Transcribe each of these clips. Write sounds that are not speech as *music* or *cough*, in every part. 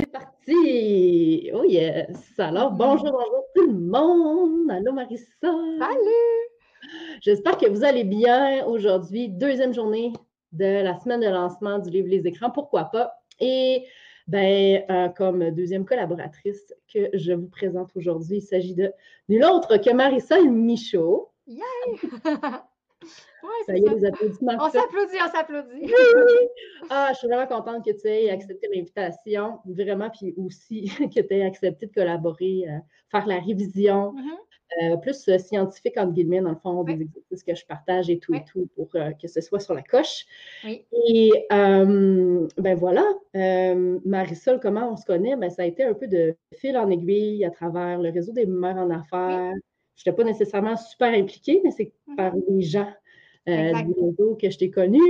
C'est parti! Oh yes! Alors, bonjour, bonjour tout le monde! Allô Marissa! Salut! J'espère que vous allez bien aujourd'hui. Deuxième journée de la semaine de lancement du livre Les écrans, pourquoi pas? Et ben, euh, comme deuxième collaboratrice que je vous présente aujourd'hui, il s'agit de nulle autre que Marissa Michaud. *laughs* Ça y est, les applaudissements. On s'applaudit, on s'applaudit. Oui! Ah, je suis vraiment contente que tu aies accepté l'invitation, vraiment, puis aussi *laughs* que tu aies accepté de collaborer, euh, faire la révision, Mhm. euh, plus euh, scientifique, entre guillemets, dans le fond, des exercices que je partage et tout Oui. et tout, pour que ce soit sur la coche. Oui. Et ben voilà, Marisol, comment on se connaît? Ben, ça a été un peu de fil en aiguille à travers le réseau des mères en affaires. Je n'étais pas nécessairement super impliquée, mais c'est Mhm. par les gens euh, que je t'ai connu.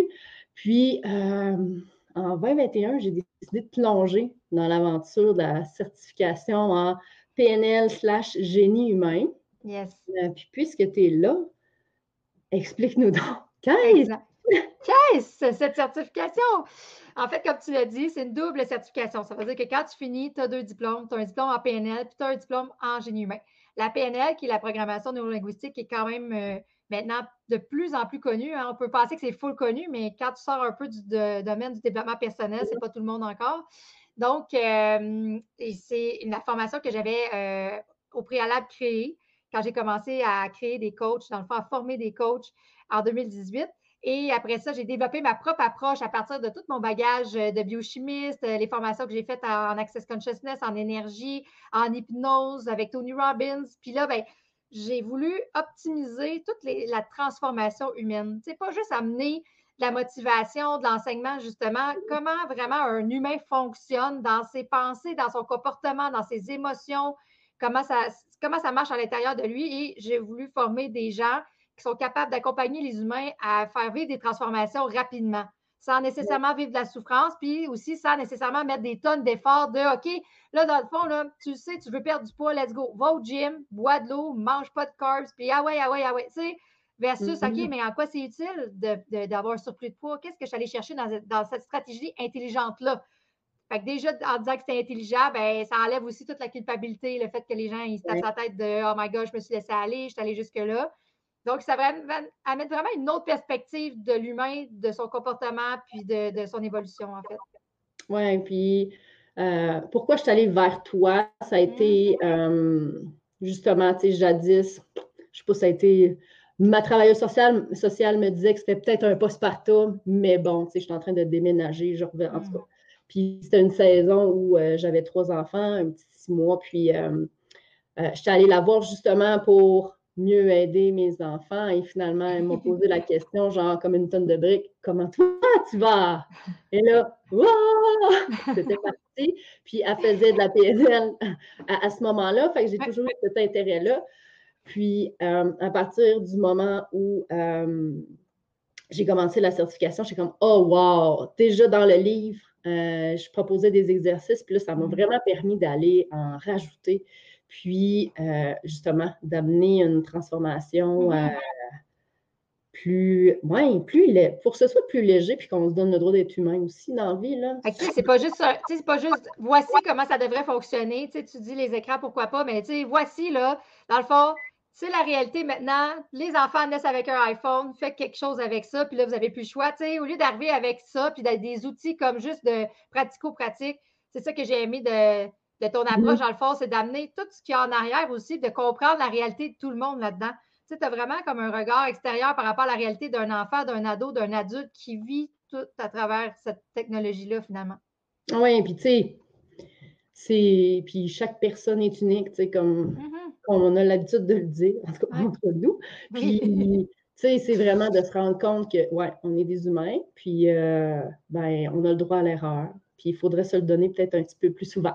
Puis euh, en 2021, j'ai décidé de plonger dans l'aventure de la certification en PNL slash génie humain. Yes. Euh, puis puisque tu es là, explique-nous donc. *laughs* Qu'est-ce? Qu'est-ce cette certification? En fait, comme tu l'as dit, c'est une double certification. Ça veut dire que quand tu finis, tu as deux diplômes. Tu as un diplôme en PNL puis tu as un diplôme en génie humain. La PNL, qui est la programmation neurolinguistique, qui est quand même maintenant de plus en plus connue. hein. On peut penser que c'est full connu, mais quand tu sors un peu du domaine du développement personnel, c'est pas tout le monde encore. Donc, euh, c'est la formation que j'avais euh, au préalable créée quand j'ai commencé à créer des coachs, dans le fond, à former des coachs en 2018. Et après ça, j'ai développé ma propre approche à partir de tout mon bagage de biochimiste, les formations que j'ai faites en Access Consciousness, en énergie, en hypnose avec Tony Robbins. Puis là, ben, j'ai voulu optimiser toute les- la transformation humaine. C'est pas juste amener de la motivation, de l'enseignement, justement, comment vraiment un humain fonctionne dans ses pensées, dans son comportement, dans ses émotions, comment ça, comment ça marche à l'intérieur de lui. Et j'ai voulu former des gens qui sont capables d'accompagner les humains à faire vivre des transformations rapidement, sans nécessairement vivre de la souffrance, puis aussi sans nécessairement mettre des tonnes d'efforts de OK, là, dans le fond, là, tu sais, tu veux perdre du poids, let's go. Va au gym, bois de l'eau, mange pas de carbs, puis ah ouais, ah ouais, ah ouais. Tu sais, versus. OK, mais en quoi c'est utile de- de- d'avoir un surplus de poids? Qu'est-ce que je suis allée chercher dans, dans cette stratégie intelligente-là? Fait que déjà, en disant que c'était intelligent, ben, ça enlève aussi toute la culpabilité, le fait que les gens ils se tapent la tête de Oh my God, je me suis laissé aller, je suis allée jusque-là. Donc, ça va amène vraiment une autre perspective de l'humain, de son comportement, puis de, de son évolution, en fait. Oui, puis euh, pourquoi je suis allée vers toi? Ça a été euh, justement, tu sais, jadis, je sais pas, ça a été. Ma travailleuse sociale, sociale me disait que c'était peut-être un postpartum, mais bon, tu sais, je suis en train de déménager, je reviens, en tout Mm. cas. Puis c'était une saison où euh, j'avais trois enfants, un petit six mois, puis euh, j'étais allée la voir justement pour mieux aider mes enfants et finalement, elle m'a posé la question, genre comme une tonne de briques, comment toi tu vas? Et là, Wouah! c'était parti. Puis elle faisait de la PNL à, à ce moment-là, fait que j'ai toujours eu cet intérêt-là. Puis euh, à partir du moment où euh, j'ai commencé la certification, j'étais comme Oh wow! Déjà dans le livre, euh, je proposais des exercices, puis là, ça m'a Mhm. vraiment permis d'aller en rajouter, puis euh, justement d'amener une transformation Mhm. euh, plus, ouais, plus pour que ce soit plus léger, puis qu'on se donne le droit d'être humain aussi dans la vie. Là. Sais, c'est pas juste c'est pas juste voici comment ça devrait fonctionner. Tu sais, tu dis les écrans, pourquoi pas, mais voici là, dans le fond, c'est la réalité maintenant. Les enfants naissent avec un iPhone, faites quelque chose avec ça, puis là, vous n'avez plus le choix. Tu sais, au lieu d'arriver avec ça, puis d'être des outils comme juste de pratico-pratique, c'est ça que j'ai aimé de, de ton approche, dans le fond, c'est d'amener tout ce qu'il y a en arrière aussi, de comprendre la réalité de tout le monde là-dedans. Tu sais, tu as vraiment comme un regard extérieur par rapport à la réalité d'un enfant, d'un ado, d'un adulte qui vit tout à travers cette technologie-là, finalement. Oui, puis tu sais, c'est. Puis chaque personne est unique, tu sais, comme, Mhm. comme on a l'habitude de le dire, en tout cas Ouais. entre nous. Oui. Puis, tu sais, c'est vraiment de se rendre compte que, ouais, on est des humains, puis, euh, ben, on a le droit à l'erreur. Puis, il faudrait se le donner peut-être un petit peu plus souvent.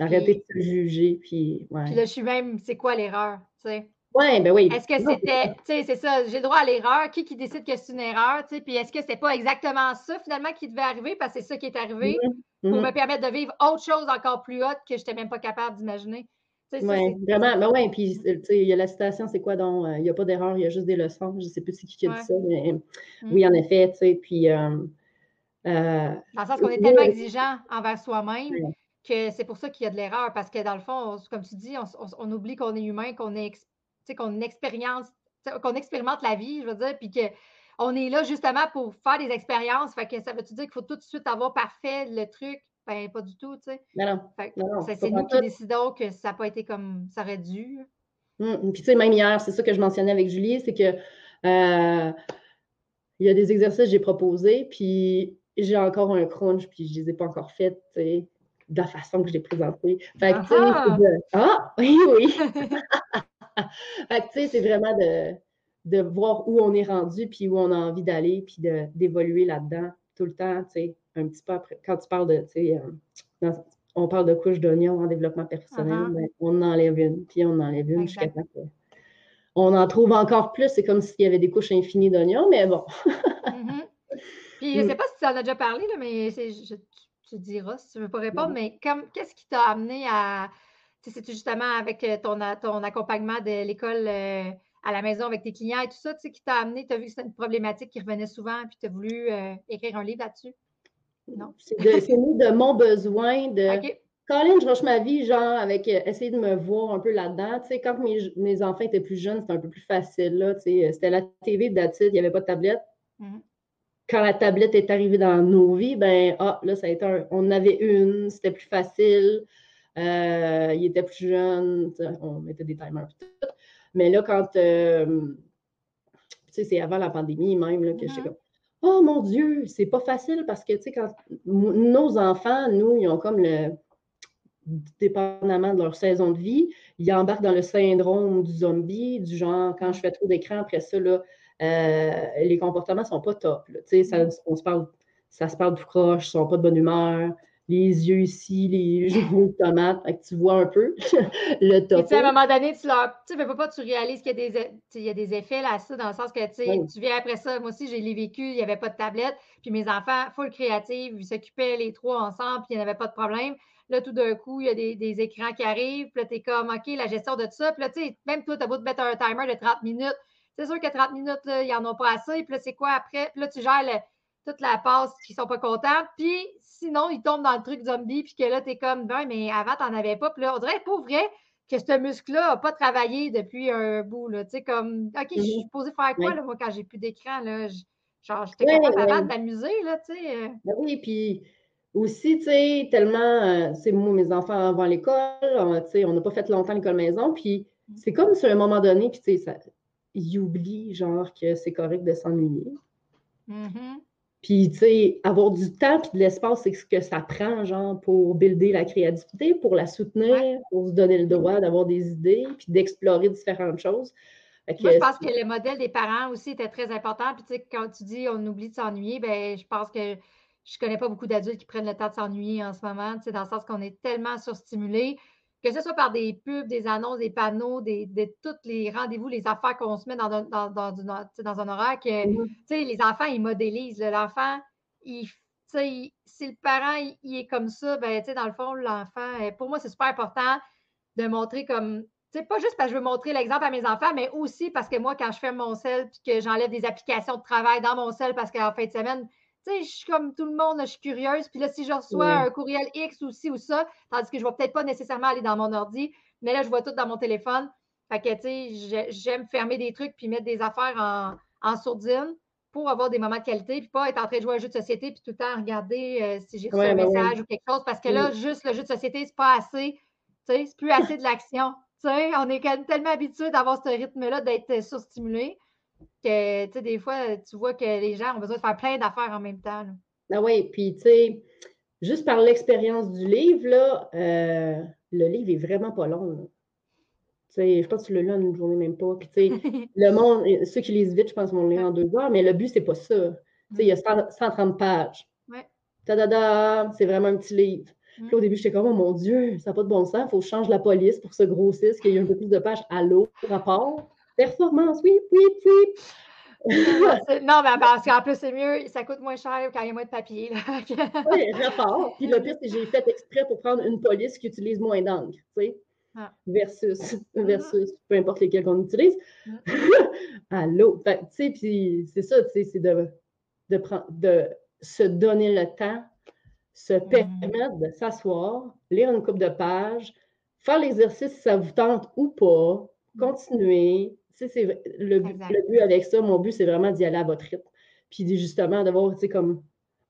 D'arrêter de se juger, puis, ouais. Puis là, je suis même, c'est quoi l'erreur? tu sais? Ouais, ben oui. Est-ce que c'était, tu sais, c'est ça, j'ai le droit à l'erreur, qui qui décide que c'est une erreur, tu sais, puis est-ce que c'était pas exactement ça finalement qui devait arriver? Parce que c'est ça qui est arrivé Mhm, pour mhm. me permettre de vivre autre chose encore plus haute que je n'étais même pas capable d'imaginer. Oui, vraiment. Ben oui, puis tu sais, il y a la citation, c'est quoi donc? euh, Il n'y a pas d'erreur, il y a juste des leçons. Je ne sais plus c'est qui qui a Ouais. dit ça, mais Mm. oui, en effet, tu sais. Puis, euh, Euh, dans le sens qu'on est tellement exigeant envers soi-même que c'est pour ça qu'il y a de l'erreur. Parce que dans le fond, comme tu dis, on, oublie qu'on est humain, qu'on est qu'on expérience, qu'on expérimente la vie, je veux dire, puis qu'on est là justement pour faire des expériences. Fait que ça veut-tu dire qu'il faut tout de suite avoir parfait le truc? Ben, pas du tout, tu sais. Non, non. c'est nous qui décidons que ça n'a pas été comme ça aurait dû. Hum, puis, tu sais, même hier, c'est ça que je mentionnais avec Julie, c'est que euh, il y a des exercices que j'ai proposés, puis j'ai encore un crunch, puis je ne les ai pas encore faits, tu sais, de la façon que je l'ai présenté. Fait que, tu sais, ah, *laughs* oui, oui. *laughs* fait que, tu sais, c'est vraiment de, de voir où on est rendu, puis où on a envie d'aller, puis d'évoluer là-dedans tout le temps, tu sais, un petit peu après. Quand tu parles de, tu sais, euh, on parle de couches d'oignon en développement personnel, ben, on enlève une, puis on enlève une jusqu'à temps on en trouve encore plus. C'est comme s'il y avait des couches infinies d'oignons, mais bon. Mm-hmm. *laughs* Puis je ne sais pas si tu en as déjà parlé, mais je, tu diras si tu ne veux pas répondre, mais qu'est-ce qui t'a amené à. C'est justement avec euh, ton, ton accompagnement de l'école euh, à la maison avec tes clients et tout ça, qui t'a amené, tu as vu que c'était une problématique qui revenait souvent, puis tu as voulu euh, écrire un livre là-dessus? Non? *laughs* C'est de mon besoin de. Colin, je rush ma vie, genre, avec essayer de me voir un peu là-dedans. Tu sais, quand mes, enfants étaient plus jeunes, c'était un peu plus facile, là. Tu sais, c'était la TV de il n'y avait pas de tablette. Mm-hmm quand la tablette est arrivée dans nos vies, ben, ah, là, ça a été un, on avait une, c'était plus facile. Euh, il était plus jeune, on mettait des timers et tout. Mais là, quand, euh, tu sais, c'est avant la pandémie même, là, que j'étais comme, oh mon Dieu, c'est pas facile parce que, tu sais, quand nos enfants, nous, ils ont comme le, dépendamment de leur saison de vie, ils embarquent dans le syndrome du zombie, du genre, quand je fais trop d'écran, après ça, là, euh, les comportements ne sont pas top. Ça, on se parle, ça se parle tout croche, ils ne sont pas de bonne humeur, les yeux ici, les *laughs* joues de tomates, tu vois un peu *laughs* le top. À un moment donné, tu leur. Tu ne pas, tu réalises qu'il y, a des, il y a des effets là, ça, dans le sens que tu viens après ça. Moi aussi, j'ai les vécu, il n'y avait pas de tablette. Puis mes enfants, full créatifs, ils s'occupaient les trois ensemble, puis il n'y avait pas de problème. Là, tout d'un coup, il y a des, des, écrans qui arrivent, puis là, tu es comme, OK, la gestion de tout ça. Puis là, tu sais, même toi, tu as beau te mettre un timer de 30 minutes, c'est sûr que 30 minutes, là, ils n'en ont pas assez. Puis là, c'est quoi après? Puis là, tu gères toute la passe qui ne sont pas contents. Puis sinon, ils tombent dans le truc zombie. Puis que là, tu es comme, ben, mais avant, tu n'en avais pas. Puis là, on dirait, pas vrai que ce muscle-là n'a pas travaillé depuis un bout. Tu sais, comme, OK, je suis mm-hmm. supposée faire quoi, là, moi, quand j'ai plus d'écran? Là? Genre, j'étais capable avant de m'amuser, là, tu sais. Euh. Ben oui, puis aussi, tu sais, tellement, c'est euh, moi, mes enfants avant l'école, tu sais, on n'a pas fait longtemps l'école maison, puis mm. c'est comme sur un moment donné, puis tu sais, il oublie, genre, que c'est correct de s'ennuyer. Mm-hmm. Puis, tu sais, avoir du temps et de l'espace, c'est ce que ça prend, genre, pour builder la créativité, pour la soutenir, pour se donner le droit d'avoir des idées, puis d'explorer différentes choses. Moi, je pense que le modèle des parents aussi était très important. Puis, tu sais, quand tu dis on oublie de s'ennuyer, ben je pense que je connais pas beaucoup d'adultes qui prennent le temps de s'ennuyer en ce moment, tu sais, dans le sens qu'on est tellement surstimulés que ce soit par des pubs, des annonces, des panneaux, des, de tous les rendez-vous, les affaires qu'on se met dans, dans, dans, dans un horaire, que mm-hmm. les enfants, ils modélisent. L'enfant, il, si le parent il, est comme ça, ben, dans le fond, l'enfant, euh, pour moi, c'est super important de montrer comme. Pas juste parce que je veux montrer l'exemple à mes enfants, mais aussi parce que moi, quand je ferme mon sel puis que j'enlève des applications de travail dans mon sel parce qu'en fin de semaine, tu sais, je suis comme tout le monde, je suis curieuse. Puis là, si je reçois un courriel X ou ci ou ça, tandis que je ne vais peut-être pas nécessairement aller dans mon ordi, mais là, je vois tout dans mon téléphone. Fait que, tu sais, j'aime fermer des trucs puis mettre des affaires en, en, sourdine pour avoir des moments de qualité, puis pas être en train de jouer à un jeu de société puis tout le temps regarder euh, si j'ai reçu un ben message ou quelque chose. Parce que là, juste le jeu de société, c'est pas assez. Tu sais, c'est plus assez de l'action. Tu sais, on est quand même tellement habitué d'avoir ce rythme-là, d'être surstimulé que, tu sais, des fois, tu vois que les gens ont besoin de faire plein d'affaires en même temps. Ah oui, puis, tu sais, juste par l'expérience du livre, là, euh, le livre est vraiment pas long. Tu sais, je pense que tu l'as lu en une journée même pas. Puis, tu sais, *laughs* le monde, ceux qui lisent vite, je pense vont le lire en deux heures, mais le but, c'est pas ça. Tu sais, il y a 130 pages. Ouais. Ta-da-da, c'est vraiment un petit livre. Puis au début, j'étais comme, oh mon Dieu, ça n'a pas de bon sens, il faut que je change la police pour se grossir, qu'il y ait un peu plus de pages à l'eau, rapport. Performance, oui, oui, oui. non, mais parce qu'en plus, c'est mieux, ça coûte moins cher quand il y a moins de papier. *laughs* oui, rapport. Puis le pire, c'est que j'ai fait exprès pour prendre une police qui utilise moins d'encre, tu sais, ah. versus, versus peu importe lesquels qu'on utilise. *laughs* à l'eau. Tu sais, puis c'est ça, tu sais, c'est de, de, prendre, de se donner le temps, se mm. permettre de s'asseoir, lire une coupe de pages, faire l'exercice si ça vous tente ou pas, c'est le, le, but avec ça, mon but, c'est vraiment d'y aller à votre rythme. Puis justement, d'avoir, tu sais, comme,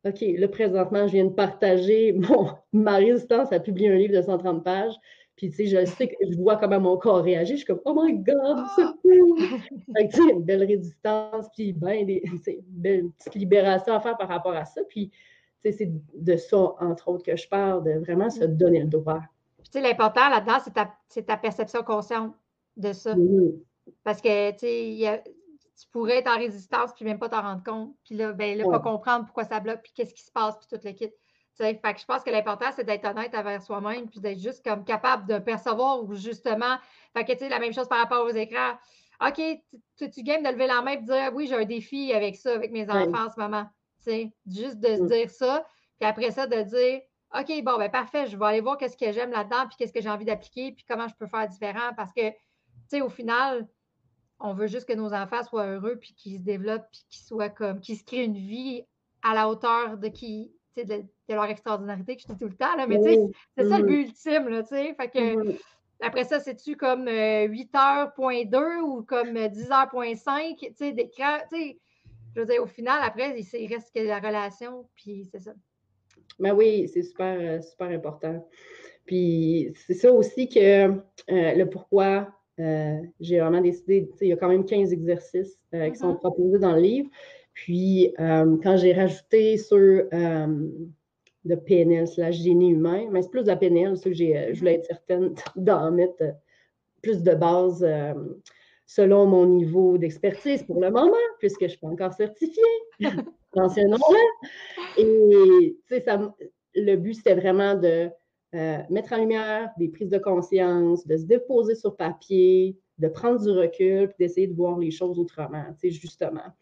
OK, là, présentement, je viens de partager *laughs* mon, ma résistance à publier un livre de 130 pages. Puis, tu sais, je sais que je vois comment mon corps réagit. Je suis comme, oh my God, c'est ah! fou! fait tu sais, une belle résistance, puis ben, des, une belle petite libération à faire par rapport à ça. Puis, tu sais, c'est de ça, entre autres, que je parle, de vraiment se mm. donner le droit. tu sais, l'important là-dedans, c'est ta, ta, perception consciente de ça. Parce que, tu sais, tu pourrais être en résistance puis même pas t'en rendre compte. Puis là, ben, là, pas comprendre pourquoi ça bloque, puis qu'est-ce qui se passe, puis tout le kit. Fait que je pense que l'important, c'est d'être honnête envers soi-même, puis d'être juste comme capable de percevoir ou justement, fait que tu sais, la même chose par rapport aux écrans. OK, tu, tu gagnes de lever la main et de dire oui, j'ai un défi avec ça, avec mes enfants en ce moment. juste de se mm. dire ça, puis après ça, de dire OK, bon, ben parfait, je vais aller voir qu'est-ce que j'aime là-dedans, puis qu'est-ce que j'ai envie d'appliquer, puis comment je peux faire différent. Parce que, tu sais, au final, on veut juste que nos enfants soient heureux, puis qu'ils se développent, puis qu'ils soient comme, qu'ils se créent une vie à la hauteur de qui, de, de, leur extraordinarité que je dis tout le temps, là, mais tu sais, c'est ça le but ultime, là, tu sais. Fait que après ça, c'est-tu comme 8h.2 euh, ou comme 10h.5, tu sais, d'écran, tu sais. Je veux dire, au final, après, il, reste que la relation, puis c'est ça. Mais ben oui, c'est super, euh, super important. Puis c'est ça aussi que euh, le pourquoi euh, j'ai vraiment décidé, il y a quand même 15 exercices euh, qui sont mm-hmm. proposés dans le livre. Puis, euh, quand j'ai rajouté sur le PNL slash génie humain, mais c'est plus de la PNL, que je voulais être certaine *laughs* d'en mettre plus de base selon mon niveau d'expertise pour le moment, puisque je ne suis pas encore certifiée. *laughs* Mentionnons-le. Et, tu sais, le but, c'était vraiment de euh, mettre en lumière des prises de conscience, de se déposer sur papier, de prendre du recul, puis d'essayer de voir les choses autrement, tu sais, justement.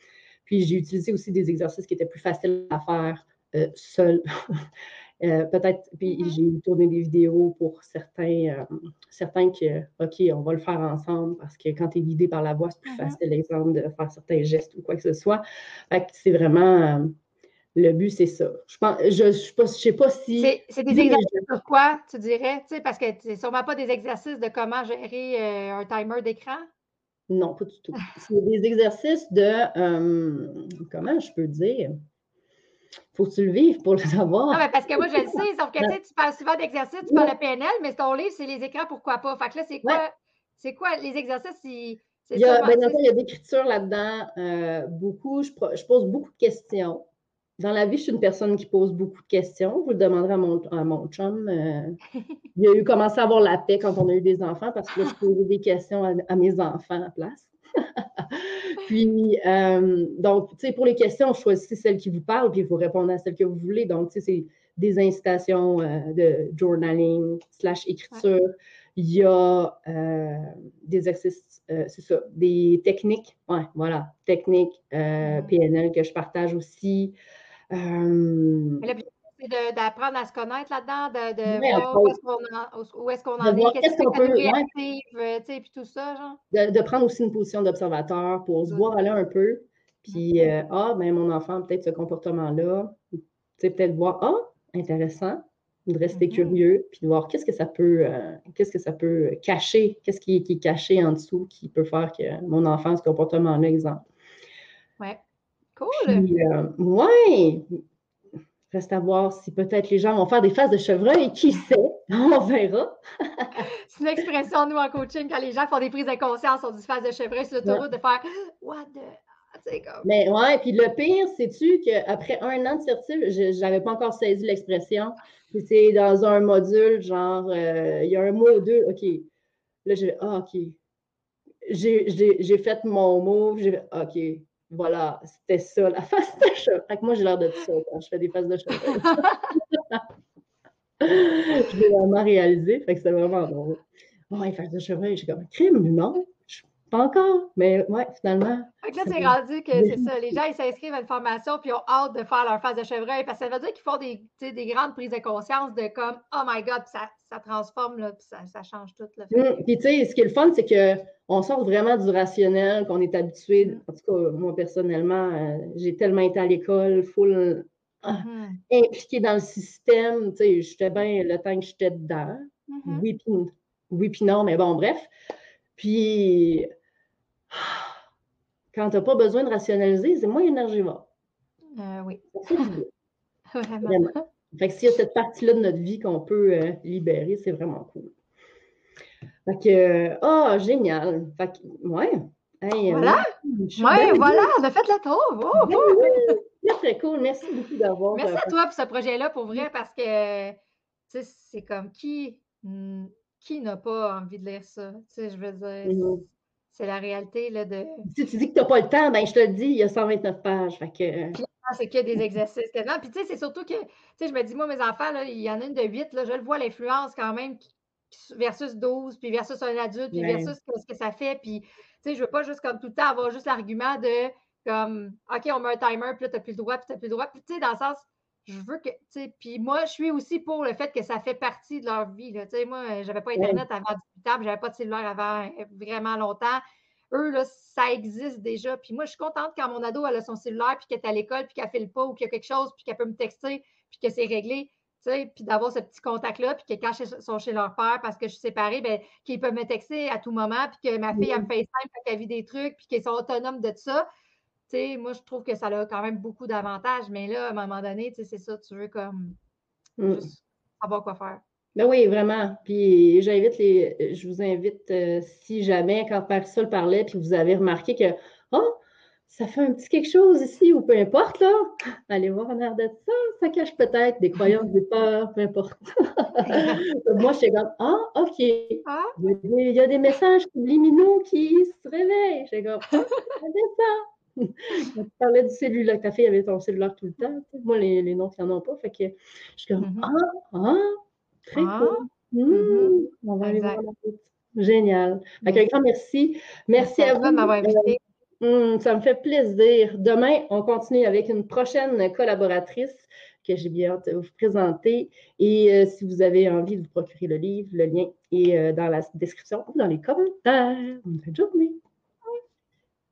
Puis j'ai utilisé aussi des exercices qui étaient plus faciles à faire euh, seul. *laughs* Euh, peut-être, puis mm-hmm. j'ai tourné des vidéos pour certains, certains que, OK, on va le faire ensemble parce que quand tu es guidé par la voix, c'est plus mm-hmm. facile, exemple, de faire certains gestes ou quoi que ce soit. Fait que c'est vraiment le but, c'est ça. Je ne je, je, sais pas si. C'est des exercices sur quoi, tu dirais? parce que c'est sûrement pas des exercices de comment gérer euh, un timer d'écran? Non, pas du tout. C'est des exercices de. Euh, comment je peux dire? Faut que tu le vives pour le savoir. Non, mais parce que moi, je le sais, sauf que tu parles souvent d'exercices, tu parles de PNL, mais ton livre, c'est les écrans, pourquoi pas? Fait que là, c'est quoi, c'est quoi les exercices? Il y a, ben, il y a d'écriture là-dedans, euh, beaucoup. Je, je, pose beaucoup de questions dans la vie, je suis une personne qui pose beaucoup de questions. Vous le demanderez à mon, à mon chum. Euh, *laughs* il a eu commencé à avoir la paix quand on a eu des enfants parce que je *laughs* posais des questions à, mes enfants à place. *laughs* puis, euh, donc, tu sais, pour les questions, choisissez celles qui vous parlent, puis vous répondez à celles que vous voulez. Donc, tu sais, c'est des incitations euh, de journaling slash écriture. Il y a des exercices, c'est ça, des techniques, ouais, voilà, techniques PNL que je partage aussi. Euh, c'est d'apprendre à se connaître là-dedans, de, de voir où est-ce qu'on en, est, qu'est-ce que catégorie active, euh, tu sais, puis tout ça, genre. De, de, prendre aussi une position d'observateur pour se voir aller un peu. Puis, euh, ah, ben mon enfant, peut-être ce comportement-là. Tu sais, peut-être voir, ah, intéressant, de rester mm-hmm. curieux, puis de voir qu'est-ce que ça peut, qu'est-ce que ça peut cacher, qu'est-ce qui, qui, est caché en dessous qui peut faire que mon enfant, ce comportement-là, exemple. Ouais. Cool. Oui. Euh, Reste à voir si peut-être les gens vont faire des phases de chevreuil. Qui sait? *laughs* On verra. *laughs* C'est une expression, nous, en coaching, quand les gens font des prises de conscience sur des phases de chevreuil sur l'autoroute, de faire *gasps* What the. Comme... Mais ouais, puis le pire, c'est-tu qu'après un an de certif, je n'avais pas encore saisi l'expression. Puis c'est dans un module, genre, euh, il y a un mois ou deux, OK. Là, j'ai ah, OK. J'ai fait mon mot, j'ai OK voilà, c'était ça, la *laughs* face de chat. Fait que moi, j'ai l'air de ça quand je fais des faces de chat. *laughs* je l'ai vraiment réalisé, fait que c'est vraiment drôle. Ouais, face de chevreuil, j'ai comme crime, non? Pas encore, mais ouais, finalement. Fait que là, c'est rendu que c'est ça. Les gens, ils s'inscrivent à une formation puis ils ont hâte de faire leur phase de chevreuil parce que ça veut dire qu'ils font des, des grandes prises de conscience de comme, oh my God, ça, ça transforme, là, puis ça, ça change tout. Là. Mmh, puis tu sais, ce qui est le fun, c'est qu'on sort vraiment du rationnel, qu'on est habitué. Mmh. En tout cas, moi, personnellement, euh, j'ai tellement été à l'école, full ah, mm-hmm. impliquée dans le système. Tu sais, j'étais bien le temps que j'étais dedans. Mm-hmm. Oui, puis oui, non, mais bon, bref. Puis, *gasps* quand tu n'as pas besoin de rationaliser, c'est moins énergivore. Euh, oui. *laughs* Vraiment. Fait que s'il y a cette partie-là de notre vie qu'on peut euh, libérer, c'est vraiment cool. Fait que, oh, génial. Fait que, ouais. voilà. ouais, voilà, on a fait la tour. Oh. Très, très cool. Merci beaucoup d'avoir. Merci à toi pour ce projet-là, pour vrai, parce que, tu sais, c'est comme qui, qui n'a pas envie de lire ça? Tu sais, je veux dire, mm-hmm. C'est la réalité, là, de. Si tu dis que tu n'as pas le temps, ben je te le dis, il y a 129 pages. Fait que c'est que des exercices quasiment. Puis tu sais, c'est surtout que, tu sais, je me dis, moi, mes enfants, là, il y en a une de 8, là, je le vois l'influence quand même versus 12, puis versus un adulte, puis versus ce que ça fait. Puis, tu sais, je veux pas juste comme tout le temps avoir juste l'argument de comme, OK, on met un timer, puis là, tu n'as plus le droit, puis tu n'as plus le droit. Puis, tu sais, dans le sens, je veux que, tu sais, puis moi, je suis aussi pour le fait que ça fait partie de leur vie. Tu sais, moi, j'avais pas Internet avant 18 ans, j'avais pas de cellulaire avant vraiment longtemps eux, là, ça existe déjà. Puis moi, je suis contente quand mon ado a son cellulaire, puis qu'elle est à l'école, puis qu'elle fait le pas ou qu'il y a quelque chose, puis qu'elle peut me texter, puis que c'est réglé. Puis d'avoir ce petit contact-là, puis que quand ils sont chez leur père parce que je suis séparée, ben, qu'ils peuvent me texter à tout moment, puis que ma fille, elle me fait simple, qu'elle vit des trucs, puis qu'ils sont autonomes de ça. Sais, moi, je trouve que ça a quand même beaucoup d'avantages, mais là, à un moment donné, c'est ça, tu veux comme mm. juste savoir quoi faire. Ben oui, vraiment. Puis j'invite les, je vous invite, euh, si jamais, quand Parisol parlait, puis vous avez remarqué que, oh, ça fait un petit quelque chose ici, ou peu importe, là, allez voir en arrière de ça, ça cache peut-être des croyances, des peurs, peu importe. *laughs* Moi, je suis comme, ah, OK. Ah. Il, y a des, messages subliminaux qui se réveillent. Je suis comme, ah, ça. Quand *laughs* tu parlais du cellulaire, ta fille avait ton cellulaire tout le temps. Moi, les, les noms, ils n'en ont pas. Fait que je suis comme, mm-hmm. ah, ah, Très ah. cool. Mmh. Mm-hmm. On va aller voir la route. Génial. un grand merci. Merci, à, vous de m'avoir invité. Mmh, ça me fait plaisir. Demain, on continue avec une prochaine collaboratrice que j'ai bien hâte de vous présenter. Et euh, si vous avez envie de vous procurer le livre, le lien est euh, dans la description ou dans les commentaires. Bonne journée.